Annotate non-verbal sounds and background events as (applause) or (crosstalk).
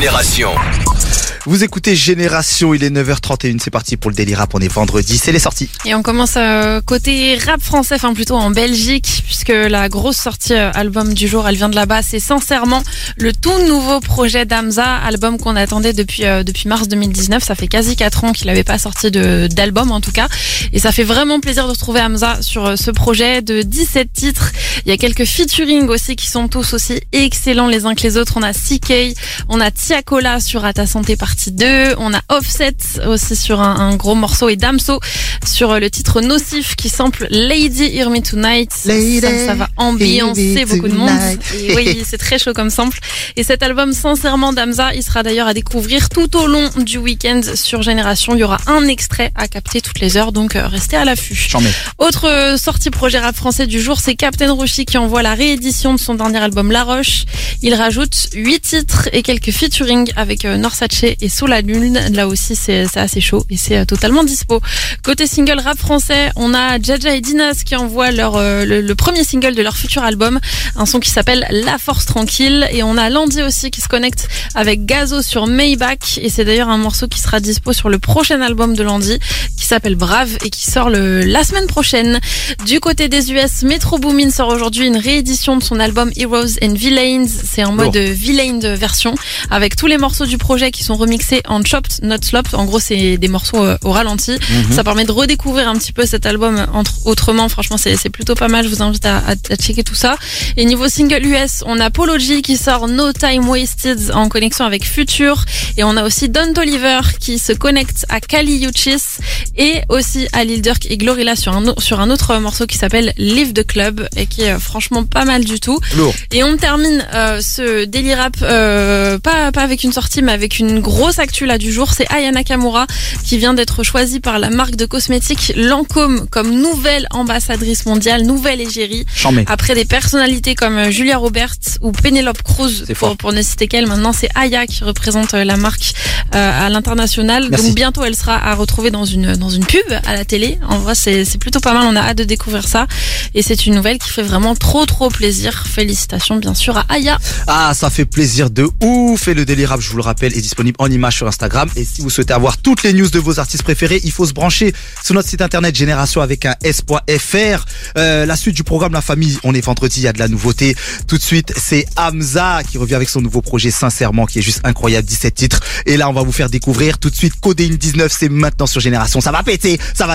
Génération. Vous écoutez Génération, il est 9h31, c'est parti pour le Daily Rap, on est vendredi, c'est les sorties. Et on commence euh, côté rap français, enfin plutôt en Belgique, puisque la grosse sortie euh, album du jour, elle vient de là-bas. C'est sincèrement le tout nouveau projet d'Amza, album qu'on attendait depuis euh, depuis mars 2019. Ça fait quasi 4 ans qu'il n'avait pas sorti d'album en tout cas, et ça fait vraiment plaisir de retrouver Hamza sur euh, ce projet de 17 titres. Il y a quelques featuring aussi qui sont tous aussi excellents les uns que les autres. On a CK, on a Tiakola sur À ta santé partie 2, on a Offset aussi sur un, un gros morceau et Damso sur le titre Nocif qui sample Lady Hear Me Tonight. Lady, ça, ça va ambiancer beaucoup de monde. Et oui, (laughs) c'est très chaud comme sample. Et cet album, sincèrement, d'Amza, il sera d'ailleurs à découvrir tout au long du week-end sur Génération. Il y aura un extrait à capter toutes les heures, donc euh, restez à l'affût. J'en mets. Autre euh, sortie projet rap français du jour, c'est Captain Roshi qui envoie la réédition de son dernier album La Roche. Il rajoute 8 titres et quelques featuring avec euh, Norsace et Sola Lune. Là aussi, c'est assez chaud et c'est totalement dispo. Côté single rap français, on a Jaja et Dinas qui envoient leur, euh, le, le premier single de leur futur album, un son qui s'appelle La Force Tranquille. Et on a Landy aussi qui se connecte avec Gazo sur Maybach. Et c'est d'ailleurs un morceau qui sera dispo sur le prochain album de Landy qui s'appelle Brave et qui sort le, la semaine prochaine. Du côté des US, Metro Boomin sort aujourd'hui une réédition de son album Heroes and Villains. C'est en mode Lourd. villain de version avec tous les morceaux du projet qui sont remixés en chopped, not slopped. En gros, c'est des morceaux euh, au ralenti. Mhm. Ça permet de redécouvrir un petit peu cet album entre, autrement. Franchement, c'est plutôt pas mal. Je vous invite à, à, à checker tout ça. Et niveau single US, on a Polo G qui sort No Time Wasted en connexion avec Future. Et on a aussi Don Toliver qui se connecte à Kali Uchis et aussi à Lil Durk et Glorilla sur un, sur un autre morceau qui s'appelle Live the Club et qui est euh, franchement pas mal du tout. Lourd. Et on termine euh, ce daily rap euh, pas pas avec une sortie mais avec une grosse actu là du jour. C'est Aya Nakamura qui vient d'être choisie par la marque de cosmétiques Lancôme comme nouvelle ambassadrice mondiale, nouvelle égérie. Après des personnalités comme euh, Julia Roberts ou Penelope Cruz, pour, ne citer qu'elle, maintenant c'est Aya qui représente euh, la marque euh, à l'international. Donc bientôt elle sera à retrouver dans une dans une pub à la télé. En vrai c'est plutôt pas mal, on a hâte de découvrir ça. Et c'est une nouvelle qui fait vraiment trop trop plaisir. Félicitations bien sûr à Aya. Ah, ça fait plaisir de ouf. Et le Rap, je vous le rappelle, est disponible en image sur Instagram. Et si vous souhaitez avoir toutes les news de vos artistes préférés, il faut se brancher sur notre site internet génération avec un s.fr. Euh, la suite du programme La Famille, on est vendredi, il y a de la nouveauté. Tout de suite, c'est Hamza qui revient avec son nouveau projet Sincèrement, qui est juste incroyable, 17 titres. Et là, on va vous faire découvrir tout de suite Codéine 19, c'est maintenant sur Génération. Ça va péter, ça va